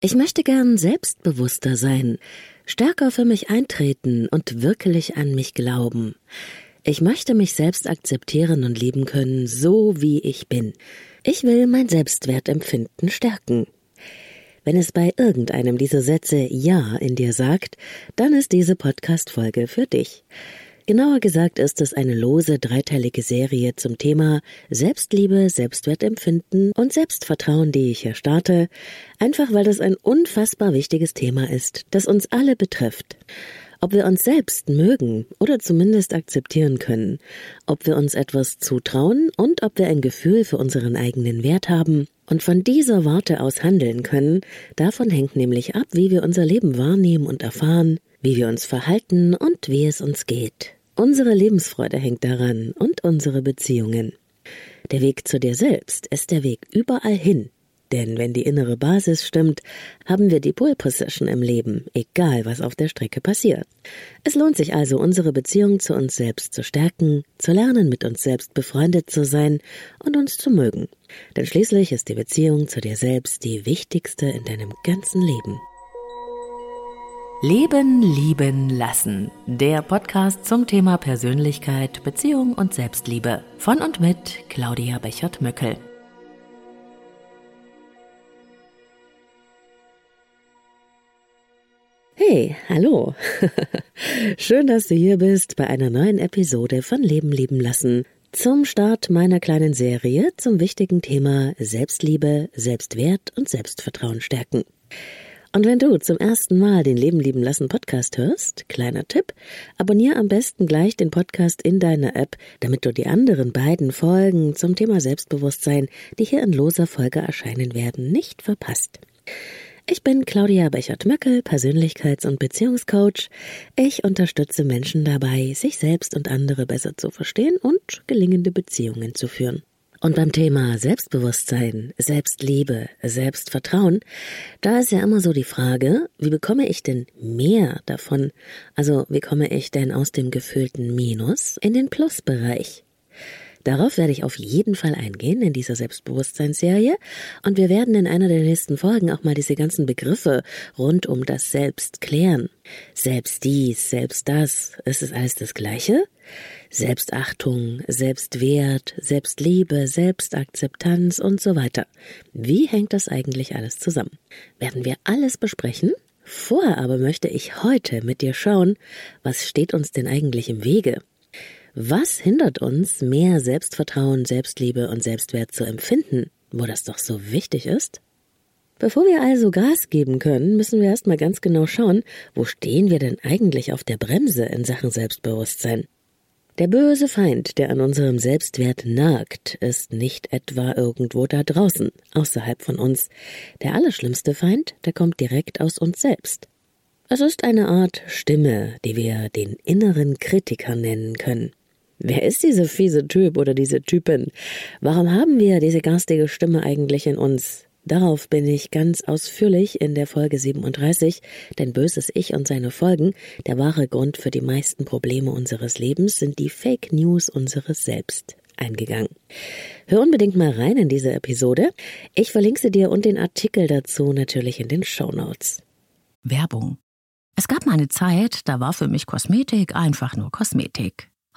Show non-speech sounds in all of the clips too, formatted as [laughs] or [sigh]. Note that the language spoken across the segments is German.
Ich möchte gern selbstbewusster sein, stärker für mich eintreten und wirklich an mich glauben. Ich möchte mich selbst akzeptieren und lieben können, so wie ich bin. Ich will mein Selbstwertempfinden stärken. Wenn es bei irgendeinem dieser Sätze Ja in dir sagt, dann ist diese Podcast-Folge für dich. Genauer gesagt ist es eine lose dreiteilige Serie zum Thema Selbstliebe, Selbstwertempfinden und Selbstvertrauen, die ich hier starte, einfach weil das ein unfassbar wichtiges Thema ist, das uns alle betrifft. Ob wir uns selbst mögen oder zumindest akzeptieren können, ob wir uns etwas zutrauen und ob wir ein Gefühl für unseren eigenen Wert haben und von dieser Warte aus handeln können, davon hängt nämlich ab, wie wir unser Leben wahrnehmen und erfahren, wie wir uns verhalten und wie es uns geht. Unsere Lebensfreude hängt daran und unsere Beziehungen. Der Weg zu dir selbst ist der Weg überall hin. Denn wenn die innere Basis stimmt, haben wir die Pole Position im Leben, egal was auf der Strecke passiert. Es lohnt sich also, unsere Beziehung zu uns selbst zu stärken, zu lernen, mit uns selbst befreundet zu sein und uns zu mögen. Denn schließlich ist die Beziehung zu dir selbst die wichtigste in deinem ganzen Leben. Leben, lieben, lassen. Der Podcast zum Thema Persönlichkeit, Beziehung und Selbstliebe. Von und mit Claudia Bechert-Möckel. Hey, hallo. [laughs] Schön, dass du hier bist bei einer neuen Episode von Leben, lieben, lassen. Zum Start meiner kleinen Serie zum wichtigen Thema Selbstliebe, Selbstwert und Selbstvertrauen stärken. Und wenn du zum ersten Mal den Leben lieben lassen Podcast hörst, kleiner Tipp, abonniere am besten gleich den Podcast in deiner App, damit du die anderen beiden Folgen zum Thema Selbstbewusstsein, die hier in loser Folge erscheinen werden, nicht verpasst. Ich bin Claudia Bechert-Möckel, Persönlichkeits- und Beziehungscoach. Ich unterstütze Menschen dabei, sich selbst und andere besser zu verstehen und gelingende Beziehungen zu führen. Und beim Thema Selbstbewusstsein, Selbstliebe, Selbstvertrauen, da ist ja immer so die Frage, wie bekomme ich denn mehr davon? Also wie komme ich denn aus dem gefühlten Minus in den Plusbereich? Darauf werde ich auf jeden Fall eingehen in dieser Selbstbewusstseinsserie und wir werden in einer der nächsten Folgen auch mal diese ganzen Begriffe rund um das Selbst klären. Selbst dies, selbst das, ist es alles das Gleiche? Selbstachtung, Selbstwert, Selbstliebe, Selbstakzeptanz und so weiter. Wie hängt das eigentlich alles zusammen? Werden wir alles besprechen? Vorher aber möchte ich heute mit dir schauen, was steht uns denn eigentlich im Wege? Was hindert uns, mehr Selbstvertrauen, Selbstliebe und Selbstwert zu empfinden, wo das doch so wichtig ist? Bevor wir also Gas geben können, müssen wir erstmal ganz genau schauen, wo stehen wir denn eigentlich auf der Bremse in Sachen Selbstbewusstsein? Der böse Feind, der an unserem Selbstwert nagt, ist nicht etwa irgendwo da draußen, außerhalb von uns. Der allerschlimmste Feind, der kommt direkt aus uns selbst. Es ist eine Art Stimme, die wir den inneren Kritiker nennen können. Wer ist diese fiese Typ oder diese Typin? Warum haben wir diese garstige Stimme eigentlich in uns? Darauf bin ich ganz ausführlich in der Folge 37, denn böses Ich und seine Folgen, der wahre Grund für die meisten Probleme unseres Lebens sind die Fake News unseres Selbst eingegangen. Hör unbedingt mal rein in diese Episode. Ich verlinke sie dir und den Artikel dazu natürlich in den Show Notes. Werbung. Es gab mal eine Zeit, da war für mich Kosmetik einfach nur Kosmetik.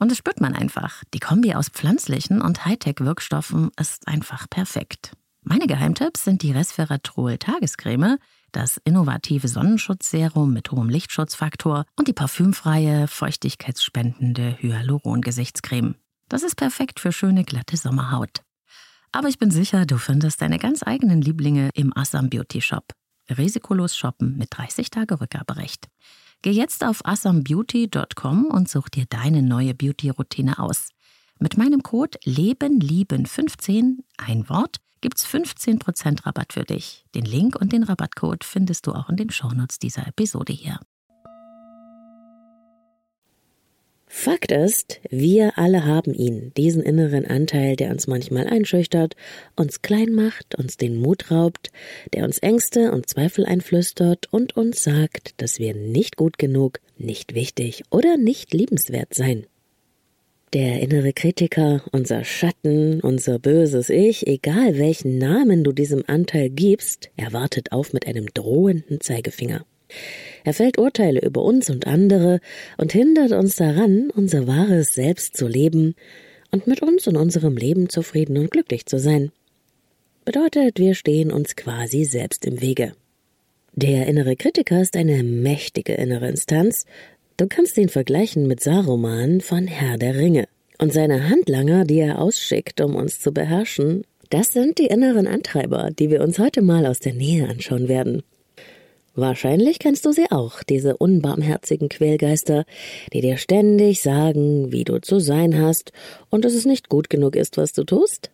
Und das spürt man einfach. Die Kombi aus pflanzlichen und Hightech-Wirkstoffen ist einfach perfekt. Meine Geheimtipps sind die Resveratrol Tagescreme, das innovative Sonnenschutzserum mit hohem Lichtschutzfaktor und die parfümfreie, feuchtigkeitsspendende Hyaluron-Gesichtscreme. Das ist perfekt für schöne, glatte Sommerhaut. Aber ich bin sicher, du findest deine ganz eigenen Lieblinge im Assam Beauty Shop. Risikolos shoppen mit 30 Tage Rückgaberecht. Geh jetzt auf assambeauty.com und such dir deine neue Beauty-Routine aus. Mit meinem Code LebenLieben15, ein Wort, gibt's 15% Rabatt für dich. Den Link und den Rabattcode findest du auch in den Shownotes dieser Episode hier. Fakt ist, wir alle haben ihn, diesen inneren Anteil, der uns manchmal einschüchtert, uns klein macht, uns den Mut raubt, der uns Ängste und Zweifel einflüstert und uns sagt, dass wir nicht gut genug, nicht wichtig oder nicht liebenswert sein. Der innere Kritiker, unser Schatten, unser böses Ich, egal welchen Namen du diesem Anteil gibst, er wartet auf mit einem drohenden Zeigefinger. Er fällt Urteile über uns und andere und hindert uns daran, unser wahres Selbst zu leben und mit uns und unserem Leben zufrieden und glücklich zu sein. Bedeutet, wir stehen uns quasi selbst im Wege. Der innere Kritiker ist eine mächtige innere Instanz. Du kannst ihn vergleichen mit Saruman von Herr der Ringe. Und seine Handlanger, die er ausschickt, um uns zu beherrschen, das sind die inneren Antreiber, die wir uns heute mal aus der Nähe anschauen werden. Wahrscheinlich kennst du sie auch, diese unbarmherzigen Quälgeister, die dir ständig sagen, wie du zu sein hast und dass es nicht gut genug ist, was du tust.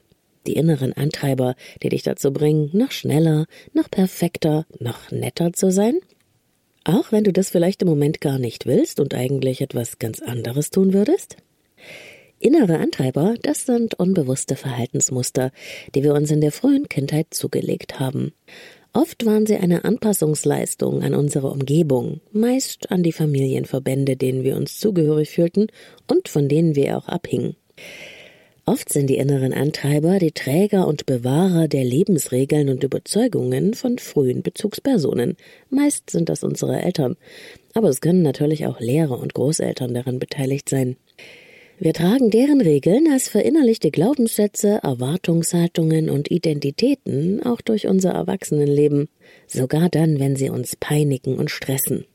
Die inneren Antreiber, die dich dazu bringen, noch schneller, noch perfekter, noch netter zu sein. Auch wenn du das vielleicht im Moment gar nicht willst und eigentlich etwas ganz anderes tun würdest. Innere Antreiber, das sind unbewusste Verhaltensmuster, die wir uns in der frühen Kindheit zugelegt haben. Oft waren sie eine Anpassungsleistung an unsere Umgebung, meist an die Familienverbände, denen wir uns zugehörig fühlten und von denen wir auch abhingen. Oft sind die inneren Antreiber die Träger und Bewahrer der Lebensregeln und Überzeugungen von frühen Bezugspersonen. Meist sind das unsere Eltern, aber es können natürlich auch Lehrer und Großeltern daran beteiligt sein. Wir tragen deren Regeln als verinnerlichte Glaubenssätze, Erwartungshaltungen und Identitäten auch durch unser Erwachsenenleben, sogar dann, wenn sie uns peinigen und stressen.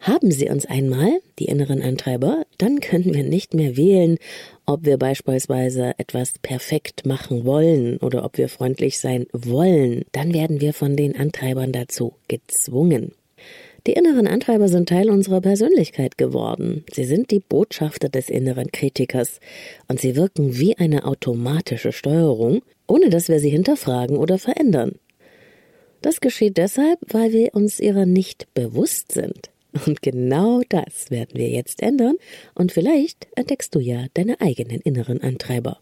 Haben sie uns einmal, die inneren Antreiber, dann können wir nicht mehr wählen, ob wir beispielsweise etwas perfekt machen wollen oder ob wir freundlich sein wollen, dann werden wir von den Antreibern dazu gezwungen. Die inneren Antreiber sind Teil unserer Persönlichkeit geworden. Sie sind die Botschafter des inneren Kritikers und sie wirken wie eine automatische Steuerung, ohne dass wir sie hinterfragen oder verändern. Das geschieht deshalb, weil wir uns ihrer nicht bewusst sind. Und genau das werden wir jetzt ändern und vielleicht entdeckst du ja deine eigenen inneren Antreiber.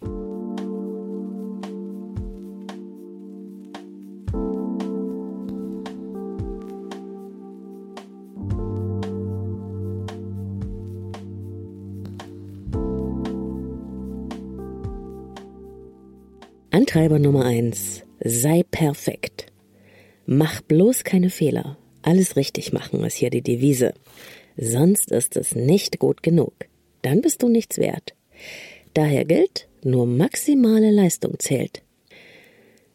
Antreiber Nummer eins: Sei perfekt. Mach bloß keine Fehler. Alles richtig machen ist hier die Devise. Sonst ist es nicht gut genug. Dann bist du nichts wert. Daher gilt, nur maximale Leistung zählt.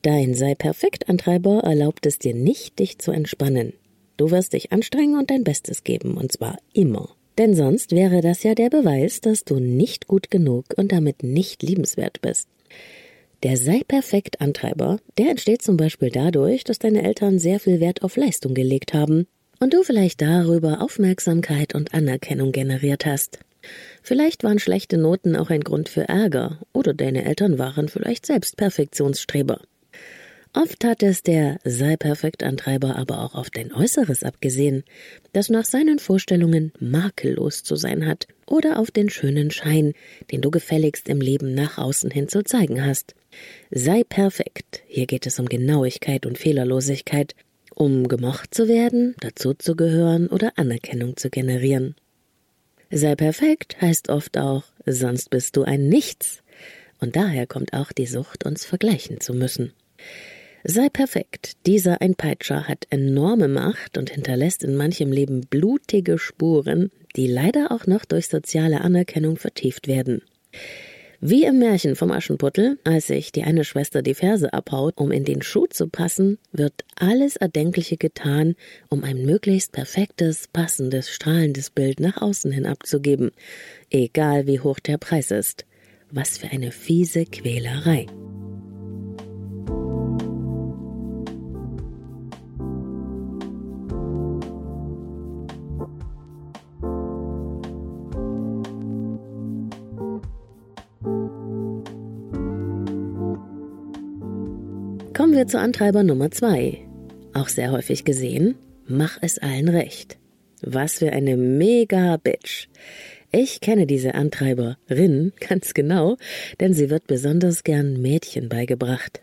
Dein Sei perfekt Antreiber erlaubt es dir nicht, dich zu entspannen. Du wirst dich anstrengen und dein Bestes geben, und zwar immer. Denn sonst wäre das ja der Beweis, dass du nicht gut genug und damit nicht liebenswert bist. Der Sei perfekt Antreiber, der entsteht zum Beispiel dadurch, dass deine Eltern sehr viel Wert auf Leistung gelegt haben und du vielleicht darüber Aufmerksamkeit und Anerkennung generiert hast. Vielleicht waren schlechte Noten auch ein Grund für Ärger oder deine Eltern waren vielleicht selbst Perfektionsstreber. Oft hat es der Sei perfekt Antreiber aber auch auf dein Äußeres abgesehen, das nach seinen Vorstellungen makellos zu sein hat, oder auf den schönen Schein, den du gefälligst im Leben nach außen hin zu zeigen hast. Sei perfekt. Hier geht es um Genauigkeit und Fehlerlosigkeit, um gemocht zu werden, dazuzugehören oder Anerkennung zu generieren. Sei perfekt heißt oft auch, sonst bist du ein Nichts. Und daher kommt auch die Sucht, uns vergleichen zu müssen. Sei perfekt. Dieser Einpeitscher hat enorme Macht und hinterlässt in manchem Leben blutige Spuren, die leider auch noch durch soziale Anerkennung vertieft werden. Wie im Märchen vom Aschenputtel, als sich die eine Schwester die Ferse abhaut, um in den Schuh zu passen, wird alles Erdenkliche getan, um ein möglichst perfektes, passendes, strahlendes Bild nach außen hin abzugeben, egal wie hoch der Preis ist. Was für eine fiese Quälerei. Wir zu Antreiber Nummer zwei. Auch sehr häufig gesehen, mach es allen recht. Was für eine mega Bitch. Ich kenne diese Antreiberin [laughs] ganz genau, denn sie wird besonders gern Mädchen beigebracht.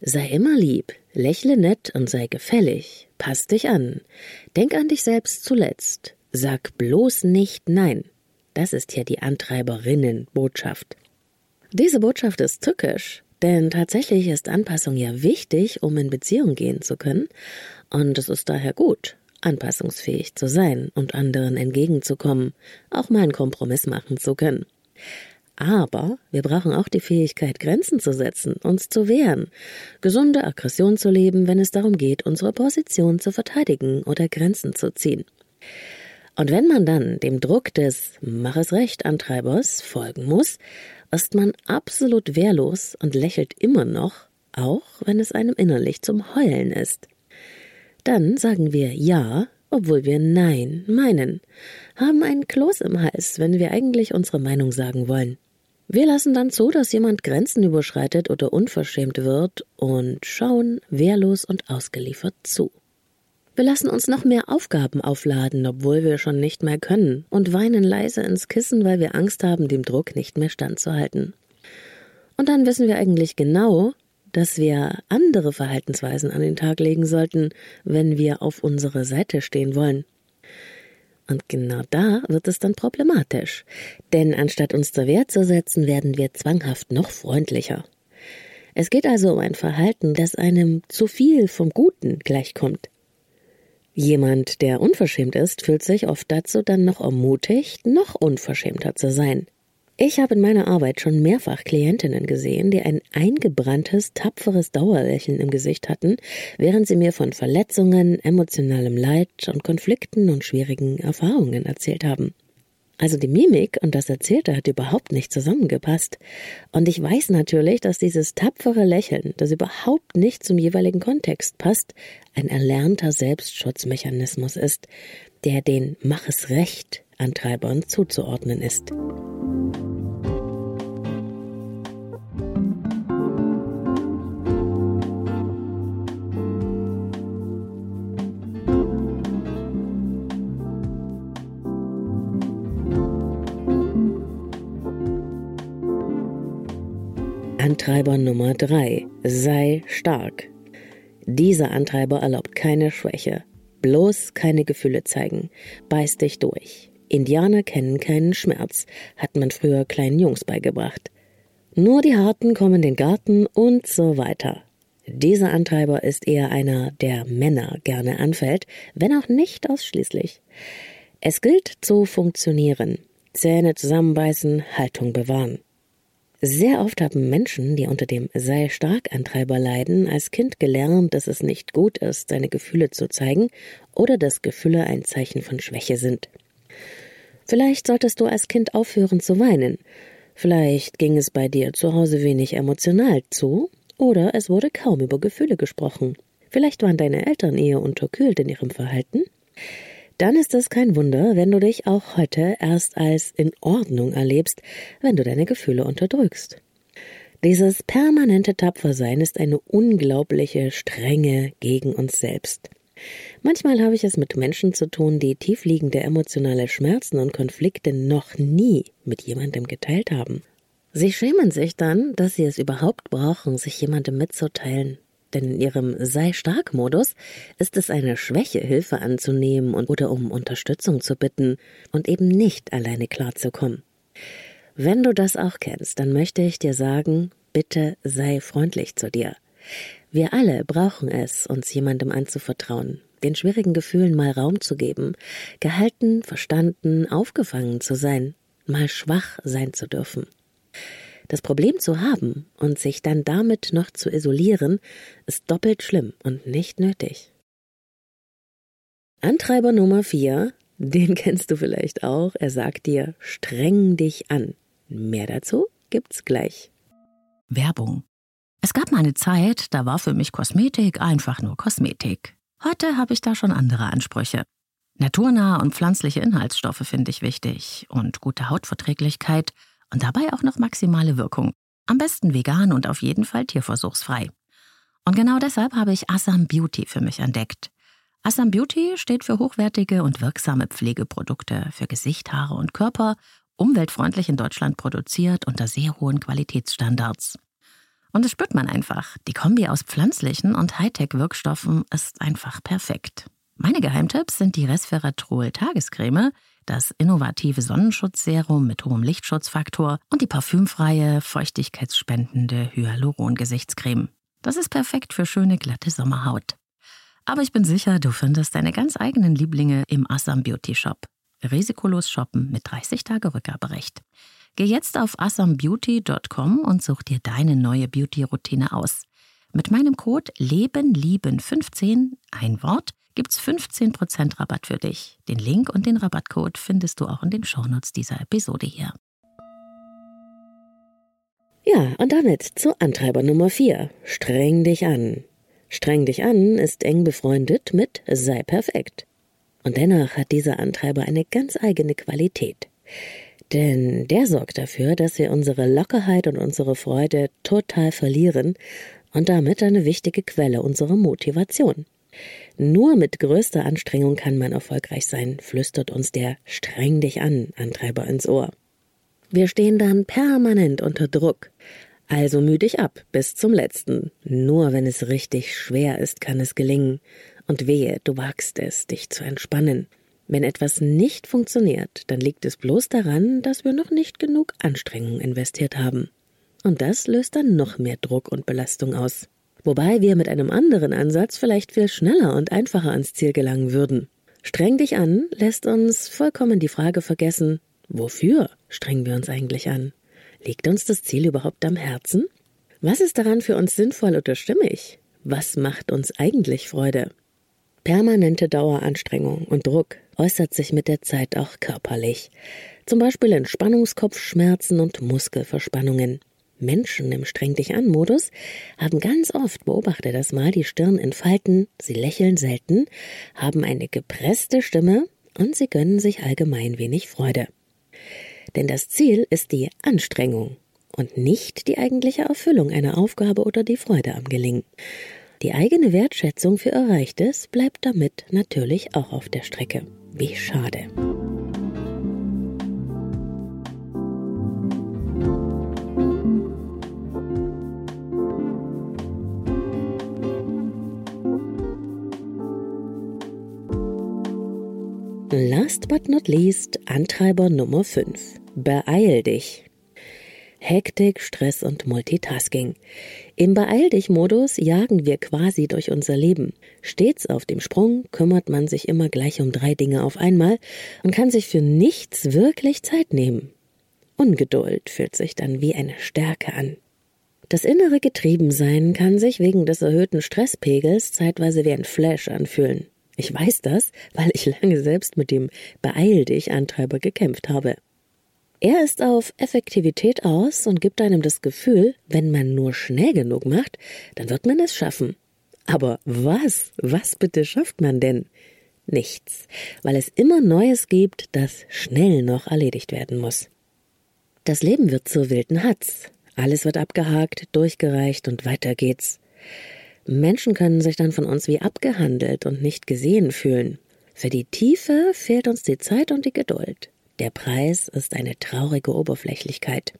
Sei immer lieb, lächle nett und sei gefällig, pass dich an, denk an dich selbst zuletzt, sag bloß nicht Nein. Das ist ja die Antreiberinnenbotschaft. Diese Botschaft ist tückisch, denn tatsächlich ist Anpassung ja wichtig, um in Beziehung gehen zu können, und es ist daher gut, anpassungsfähig zu sein und anderen entgegenzukommen, auch mal einen Kompromiss machen zu können. Aber wir brauchen auch die Fähigkeit, Grenzen zu setzen, uns zu wehren, gesunde Aggression zu leben, wenn es darum geht, unsere Position zu verteidigen oder Grenzen zu ziehen. Und wenn man dann dem Druck des Mach es recht Antreibers folgen muss, ist man absolut wehrlos und lächelt immer noch, auch wenn es einem innerlich zum Heulen ist. Dann sagen wir Ja, obwohl wir Nein meinen, haben einen Kloß im Hals, wenn wir eigentlich unsere Meinung sagen wollen. Wir lassen dann zu, dass jemand Grenzen überschreitet oder unverschämt wird und schauen wehrlos und ausgeliefert zu. Wir lassen uns noch mehr Aufgaben aufladen, obwohl wir schon nicht mehr können, und weinen leise ins Kissen, weil wir Angst haben, dem Druck nicht mehr standzuhalten. Und dann wissen wir eigentlich genau, dass wir andere Verhaltensweisen an den Tag legen sollten, wenn wir auf unserer Seite stehen wollen. Und genau da wird es dann problematisch. Denn anstatt uns zur Wehr zu setzen, werden wir zwanghaft noch freundlicher. Es geht also um ein Verhalten, das einem zu viel vom Guten gleichkommt. Jemand, der unverschämt ist, fühlt sich oft dazu dann noch ermutigt, noch unverschämter zu sein. Ich habe in meiner Arbeit schon mehrfach Klientinnen gesehen, die ein eingebranntes, tapferes Dauerlächeln im Gesicht hatten, während sie mir von Verletzungen, emotionalem Leid und Konflikten und schwierigen Erfahrungen erzählt haben. Also die Mimik und das Erzählte hat überhaupt nicht zusammengepasst. Und ich weiß natürlich, dass dieses tapfere Lächeln, das überhaupt nicht zum jeweiligen Kontext passt, ein erlernter Selbstschutzmechanismus ist, der den Mach es recht Antreibern zuzuordnen ist. Antreiber Nummer 3. Sei stark. Dieser Antreiber erlaubt keine Schwäche. Bloß keine Gefühle zeigen. Beiß dich durch. Indianer kennen keinen Schmerz, hat man früher kleinen Jungs beigebracht. Nur die Harten kommen den Garten und so weiter. Dieser Antreiber ist eher einer, der Männer gerne anfällt, wenn auch nicht ausschließlich. Es gilt zu funktionieren. Zähne zusammenbeißen, Haltung bewahren. Sehr oft haben Menschen, die unter dem Sei stark Antreiber leiden, als Kind gelernt, dass es nicht gut ist, seine Gefühle zu zeigen oder dass Gefühle ein Zeichen von Schwäche sind. Vielleicht solltest du als Kind aufhören zu weinen. Vielleicht ging es bei dir zu Hause wenig emotional zu oder es wurde kaum über Gefühle gesprochen. Vielleicht waren deine Eltern eher unterkühlt in ihrem Verhalten dann ist es kein Wunder, wenn du dich auch heute erst als in Ordnung erlebst, wenn du deine Gefühle unterdrückst. Dieses permanente Tapfersein ist eine unglaubliche Strenge gegen uns selbst. Manchmal habe ich es mit Menschen zu tun, die tiefliegende emotionale Schmerzen und Konflikte noch nie mit jemandem geteilt haben. Sie schämen sich dann, dass sie es überhaupt brauchen, sich jemandem mitzuteilen, denn in ihrem Sei stark Modus ist es eine Schwäche, Hilfe anzunehmen und oder um Unterstützung zu bitten und eben nicht alleine klarzukommen. Wenn du das auch kennst, dann möchte ich dir sagen, bitte sei freundlich zu dir. Wir alle brauchen es, uns jemandem anzuvertrauen, den schwierigen Gefühlen mal Raum zu geben, gehalten, verstanden, aufgefangen zu sein, mal schwach sein zu dürfen. Das Problem zu haben und sich dann damit noch zu isolieren, ist doppelt schlimm und nicht nötig. Antreiber Nummer 4, den kennst du vielleicht auch, er sagt dir, streng dich an. Mehr dazu gibt's gleich. Werbung. Es gab mal eine Zeit, da war für mich Kosmetik einfach nur Kosmetik. Heute habe ich da schon andere Ansprüche. Naturnahe und pflanzliche Inhaltsstoffe finde ich wichtig und gute Hautverträglichkeit und dabei auch noch maximale Wirkung. Am besten vegan und auf jeden Fall tierversuchsfrei. Und genau deshalb habe ich Assam Beauty für mich entdeckt. Assam Beauty steht für hochwertige und wirksame Pflegeprodukte für Gesicht, Haare und Körper, umweltfreundlich in Deutschland produziert unter sehr hohen Qualitätsstandards. Und das spürt man einfach. Die Kombi aus pflanzlichen und Hightech-Wirkstoffen ist einfach perfekt. Meine Geheimtipps sind die Resveratrol Tagescreme, das innovative Sonnenschutzserum mit hohem Lichtschutzfaktor und die parfümfreie, feuchtigkeitsspendende Hyaluron-Gesichtscreme. Das ist perfekt für schöne, glatte Sommerhaut. Aber ich bin sicher, du findest deine ganz eigenen Lieblinge im Assam Beauty Shop. Risikolos shoppen mit 30 Tage Rückgaberecht. Geh jetzt auf assambeauty.com und such dir deine neue Beauty-Routine aus. Mit meinem Code LebenLieben15, ein Wort, gibt's 15% Rabatt für dich. Den Link und den Rabattcode findest du auch in den Shownotes dieser Episode hier. Ja, und damit zu Antreiber Nummer 4. Streng dich an. Streng dich an ist eng befreundet mit sei perfekt. Und dennoch hat dieser Antreiber eine ganz eigene Qualität. Denn der sorgt dafür, dass wir unsere Lockerheit und unsere Freude total verlieren und damit eine wichtige Quelle unserer Motivation. Nur mit größter Anstrengung kann man erfolgreich sein, flüstert uns der Streng dich an Antreiber ins Ohr. Wir stehen dann permanent unter Druck. Also müh dich ab bis zum letzten. Nur wenn es richtig schwer ist, kann es gelingen. Und wehe, du wagst es, dich zu entspannen. Wenn etwas nicht funktioniert, dann liegt es bloß daran, dass wir noch nicht genug Anstrengung investiert haben. Und das löst dann noch mehr Druck und Belastung aus. Wobei wir mit einem anderen Ansatz vielleicht viel schneller und einfacher ans Ziel gelangen würden. Streng dich an lässt uns vollkommen die Frage vergessen, wofür strengen wir uns eigentlich an? Liegt uns das Ziel überhaupt am Herzen? Was ist daran für uns sinnvoll oder stimmig? Was macht uns eigentlich Freude? Permanente Daueranstrengung und Druck äußert sich mit der Zeit auch körperlich. Zum Beispiel in Spannungskopfschmerzen und Muskelverspannungen. Menschen im Streng dich an Modus haben ganz oft, beobachte das mal, die Stirn in Falten, sie lächeln selten, haben eine gepresste Stimme und sie gönnen sich allgemein wenig Freude. Denn das Ziel ist die Anstrengung und nicht die eigentliche Erfüllung einer Aufgabe oder die Freude am Gelingen. Die eigene Wertschätzung für Erreichtes bleibt damit natürlich auch auf der Strecke. Wie schade. Last but not least Antreiber Nummer 5. Beeil dich. Hektik, Stress und Multitasking. Im Beeil dich Modus jagen wir quasi durch unser Leben. Stets auf dem Sprung kümmert man sich immer gleich um drei Dinge auf einmal und kann sich für nichts wirklich Zeit nehmen. Ungeduld fühlt sich dann wie eine Stärke an. Das innere Getriebensein kann sich wegen des erhöhten Stresspegels zeitweise wie ein Flash anfühlen. Ich weiß das, weil ich lange selbst mit dem Beeil dich Antreiber gekämpft habe. Er ist auf Effektivität aus und gibt einem das Gefühl, wenn man nur schnell genug macht, dann wird man es schaffen. Aber was, was bitte schafft man denn? Nichts, weil es immer Neues gibt, das schnell noch erledigt werden muss. Das Leben wird zur wilden Hatz. Alles wird abgehakt, durchgereicht und weiter geht's. Menschen können sich dann von uns wie abgehandelt und nicht gesehen fühlen. Für die Tiefe fehlt uns die Zeit und die Geduld. Der Preis ist eine traurige Oberflächlichkeit.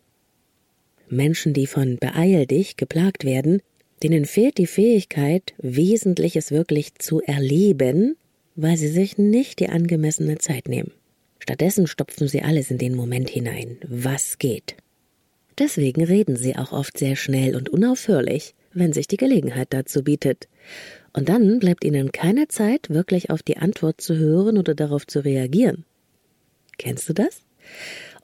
Menschen, die von Beeil dich geplagt werden, denen fehlt die Fähigkeit, Wesentliches wirklich zu erleben, weil sie sich nicht die angemessene Zeit nehmen. Stattdessen stopfen sie alles in den Moment hinein, was geht. Deswegen reden sie auch oft sehr schnell und unaufhörlich, wenn sich die Gelegenheit dazu bietet. Und dann bleibt ihnen keine Zeit, wirklich auf die Antwort zu hören oder darauf zu reagieren. Kennst du das?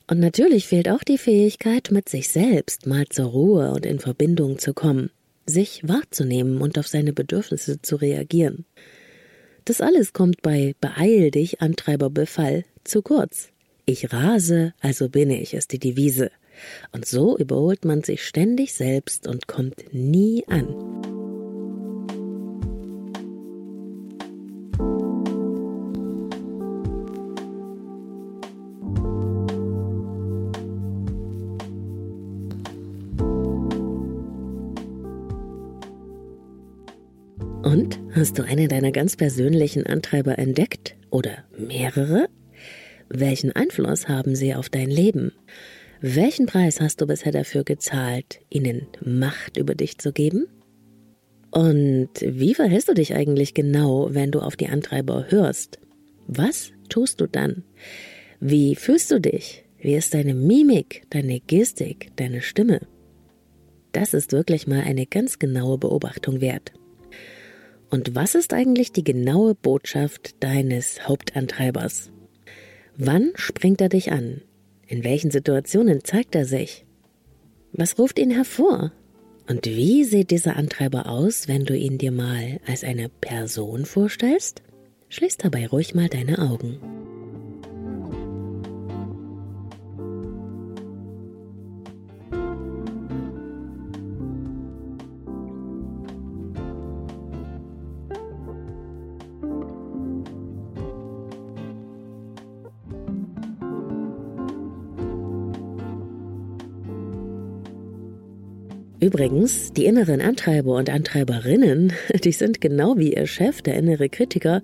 Und natürlich fehlt auch die Fähigkeit, mit sich selbst mal zur Ruhe und in Verbindung zu kommen, sich wahrzunehmen und auf seine Bedürfnisse zu reagieren. Das alles kommt bei Beeil dich, Antreiberbefall, zu kurz. Ich rase, also bin ich, ist die Devise. Und so überholt man sich ständig selbst und kommt nie an. Und Hast du einen deiner ganz persönlichen Antreiber entdeckt oder mehrere? Welchen Einfluss haben sie auf dein Leben? Welchen Preis hast du bisher dafür gezahlt, ihnen Macht über dich zu geben? Und wie verhältst du dich eigentlich genau, wenn du auf die Antreiber hörst? Was tust du dann? Wie fühlst du dich? Wie ist deine Mimik, deine Gestik, deine Stimme? Das ist wirklich mal eine ganz genaue Beobachtung wert. Und was ist eigentlich die genaue Botschaft deines Hauptantreibers? Wann springt er dich an? In welchen Situationen zeigt er sich? Was ruft ihn hervor? Und wie sieht dieser Antreiber aus, wenn du ihn dir mal als eine Person vorstellst? Schließ dabei ruhig mal deine Augen. Übrigens, die inneren Antreiber und Antreiberinnen, [laughs] die sind genau wie ihr Chef, der innere Kritiker,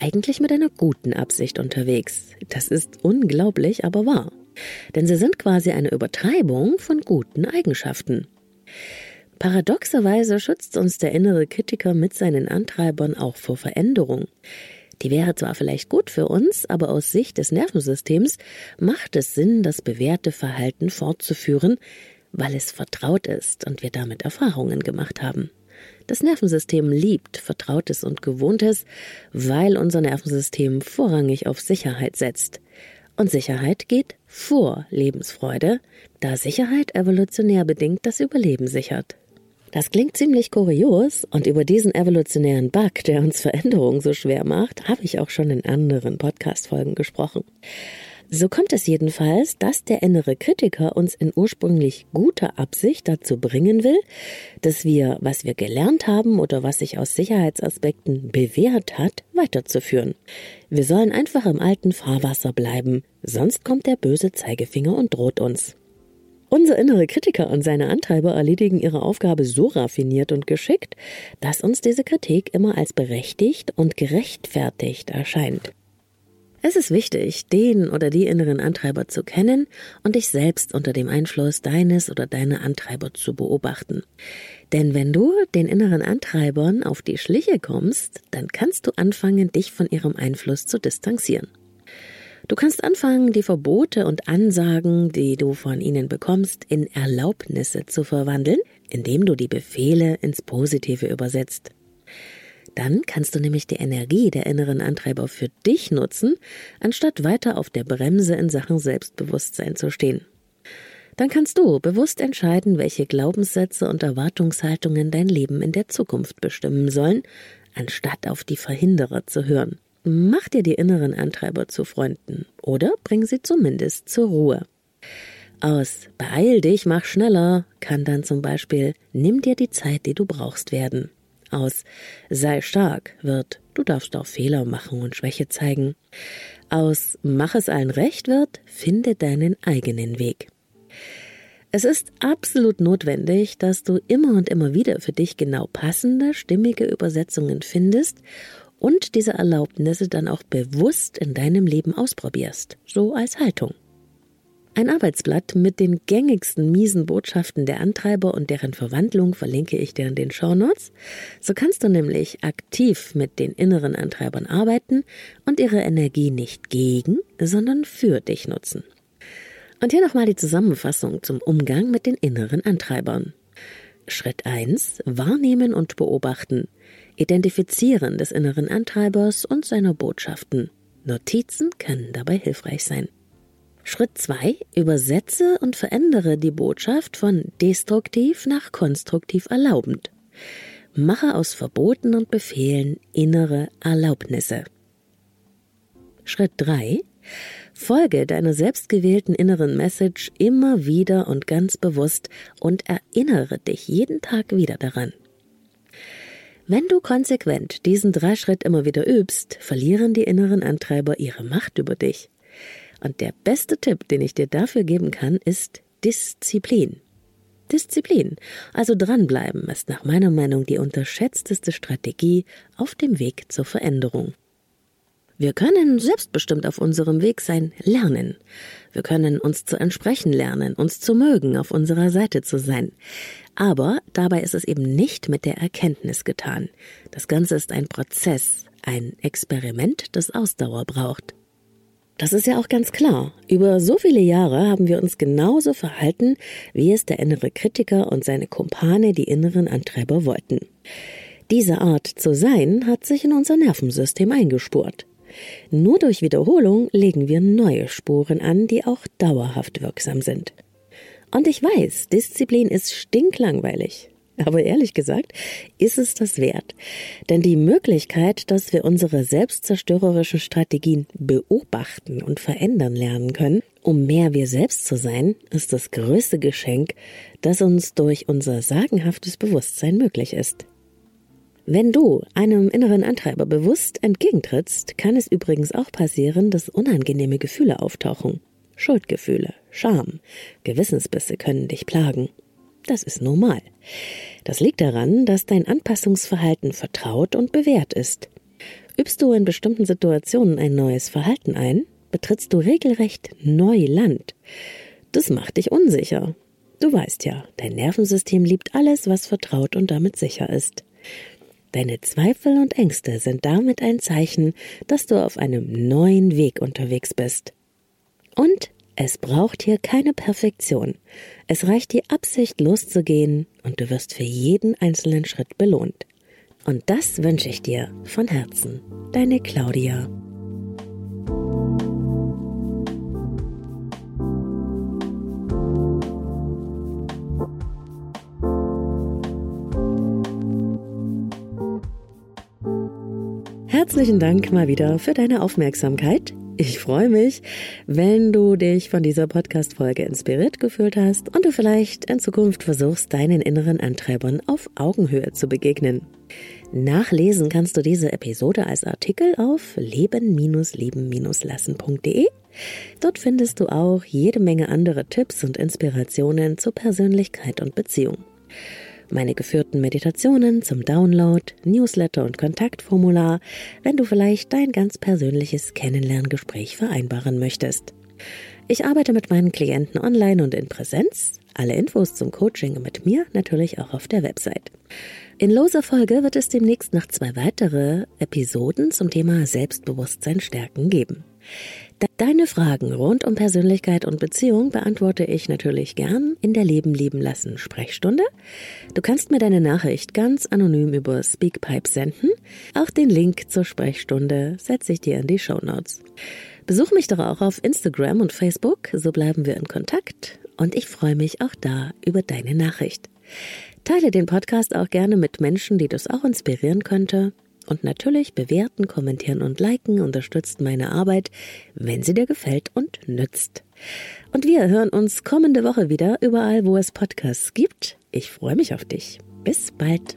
eigentlich mit einer guten Absicht unterwegs. Das ist unglaublich, aber wahr. Denn sie sind quasi eine Übertreibung von guten Eigenschaften. Paradoxerweise schützt uns der innere Kritiker mit seinen Antreibern auch vor Veränderung. Die wäre zwar vielleicht gut für uns, aber aus Sicht des Nervensystems macht es Sinn, das bewährte Verhalten fortzuführen, weil es vertraut ist und wir damit Erfahrungen gemacht haben. Das Nervensystem liebt Vertrautes und Gewohntes, weil unser Nervensystem vorrangig auf Sicherheit setzt. Und Sicherheit geht vor Lebensfreude, da Sicherheit evolutionär bedingt das Überleben sichert. Das klingt ziemlich kurios und über diesen evolutionären Bug, der uns Veränderungen so schwer macht, habe ich auch schon in anderen Podcast-Folgen gesprochen. So kommt es jedenfalls, dass der innere Kritiker uns in ursprünglich guter Absicht dazu bringen will, dass wir, was wir gelernt haben oder was sich aus Sicherheitsaspekten bewährt hat, weiterzuführen. Wir sollen einfach im alten Fahrwasser bleiben, sonst kommt der böse Zeigefinger und droht uns. Unser innere Kritiker und seine Antreiber erledigen ihre Aufgabe so raffiniert und geschickt, dass uns diese Kritik immer als berechtigt und gerechtfertigt erscheint. Es ist wichtig, den oder die inneren Antreiber zu kennen und dich selbst unter dem Einfluss deines oder deiner Antreiber zu beobachten. Denn wenn du den inneren Antreibern auf die Schliche kommst, dann kannst du anfangen, dich von ihrem Einfluss zu distanzieren. Du kannst anfangen, die Verbote und Ansagen, die du von ihnen bekommst, in Erlaubnisse zu verwandeln, indem du die Befehle ins Positive übersetzt. Dann kannst du nämlich die Energie der inneren Antreiber für dich nutzen, anstatt weiter auf der Bremse in Sachen Selbstbewusstsein zu stehen. Dann kannst du bewusst entscheiden, welche Glaubenssätze und Erwartungshaltungen dein Leben in der Zukunft bestimmen sollen, anstatt auf die Verhinderer zu hören. Mach dir die inneren Antreiber zu Freunden oder bring sie zumindest zur Ruhe. Aus Beeil dich, mach schneller kann dann zum Beispiel Nimm dir die Zeit, die du brauchst werden. Aus sei stark wird du darfst auch Fehler machen und Schwäche zeigen. Aus mach es allen recht wird finde deinen eigenen Weg. Es ist absolut notwendig, dass du immer und immer wieder für dich genau passende, stimmige Übersetzungen findest und diese Erlaubnisse dann auch bewusst in deinem Leben ausprobierst, so als Haltung. Ein Arbeitsblatt mit den gängigsten miesen Botschaften der Antreiber und deren Verwandlung verlinke ich dir in den Shownotes. So kannst du nämlich aktiv mit den inneren Antreibern arbeiten und ihre Energie nicht gegen, sondern für dich nutzen. Und hier nochmal die Zusammenfassung zum Umgang mit den inneren Antreibern. Schritt 1. Wahrnehmen und beobachten. Identifizieren des inneren Antreibers und seiner Botschaften. Notizen können dabei hilfreich sein. Schritt 2. Übersetze und verändere die Botschaft von destruktiv nach konstruktiv erlaubend. Mache aus Verboten und Befehlen innere Erlaubnisse. Schritt 3. Folge deiner selbstgewählten inneren Message immer wieder und ganz bewusst und erinnere dich jeden Tag wieder daran. Wenn du konsequent diesen Dreischritt immer wieder übst, verlieren die inneren Antreiber ihre Macht über dich. Und der beste Tipp, den ich dir dafür geben kann, ist Disziplin. Disziplin, also dranbleiben, ist nach meiner Meinung die unterschätzteste Strategie auf dem Weg zur Veränderung. Wir können selbstbestimmt auf unserem Weg sein, lernen. Wir können uns zu entsprechen lernen, uns zu mögen, auf unserer Seite zu sein. Aber dabei ist es eben nicht mit der Erkenntnis getan. Das Ganze ist ein Prozess, ein Experiment, das Ausdauer braucht. Das ist ja auch ganz klar. Über so viele Jahre haben wir uns genauso verhalten, wie es der innere Kritiker und seine Kumpane, die inneren Antreiber, wollten. Diese Art zu sein hat sich in unser Nervensystem eingespurt. Nur durch Wiederholung legen wir neue Spuren an, die auch dauerhaft wirksam sind. Und ich weiß, Disziplin ist stinklangweilig. [laughs] Aber ehrlich gesagt, ist es das wert. Denn die Möglichkeit, dass wir unsere selbstzerstörerischen Strategien beobachten und verändern lernen können, um mehr wir selbst zu sein, ist das größte Geschenk, das uns durch unser sagenhaftes Bewusstsein möglich ist. Wenn du einem inneren Antreiber bewusst entgegentrittst, kann es übrigens auch passieren, dass unangenehme Gefühle auftauchen. Schuldgefühle, Scham, Gewissensbisse können dich plagen. Das ist normal. Das liegt daran, dass dein Anpassungsverhalten vertraut und bewährt ist. Übst du in bestimmten Situationen ein neues Verhalten ein, betrittst du regelrecht Neuland. Das macht dich unsicher. Du weißt ja, dein Nervensystem liebt alles, was vertraut und damit sicher ist. Deine Zweifel und Ängste sind damit ein Zeichen, dass du auf einem neuen Weg unterwegs bist. Und es braucht hier keine Perfektion. Es reicht die Absicht loszugehen und du wirst für jeden einzelnen Schritt belohnt. Und das wünsche ich dir von Herzen. Deine Claudia. Herzlichen Dank mal wieder für deine Aufmerksamkeit. Ich freue mich, wenn du dich von dieser Podcast-Folge inspiriert gefühlt hast und du vielleicht in Zukunft versuchst, deinen inneren Antreibern auf Augenhöhe zu begegnen. Nachlesen kannst du diese Episode als Artikel auf leben-leben-lassen.de. Dort findest du auch jede Menge andere Tipps und Inspirationen zu Persönlichkeit und Beziehung meine geführten Meditationen zum Download, Newsletter und Kontaktformular, wenn du vielleicht dein ganz persönliches Kennenlerngespräch vereinbaren möchtest. Ich arbeite mit meinen Klienten online und in Präsenz. Alle Infos zum Coaching mit mir natürlich auch auf der Website. In loser Folge wird es demnächst noch zwei weitere Episoden zum Thema Selbstbewusstsein stärken geben. Deine Fragen rund um Persönlichkeit und Beziehung beantworte ich natürlich gern in der Leben lieben lassen Sprechstunde. Du kannst mir deine Nachricht ganz anonym über Speakpipe senden. Auch den Link zur Sprechstunde setze ich dir in die Show Notes. Besuch mich doch auch auf Instagram und Facebook, so bleiben wir in Kontakt und ich freue mich auch da über deine Nachricht. Teile den Podcast auch gerne mit Menschen, die das auch inspirieren könnte. Und natürlich bewerten, kommentieren und liken unterstützt meine Arbeit, wenn sie dir gefällt und nützt. Und wir hören uns kommende Woche wieder überall, wo es Podcasts gibt. Ich freue mich auf dich. Bis bald.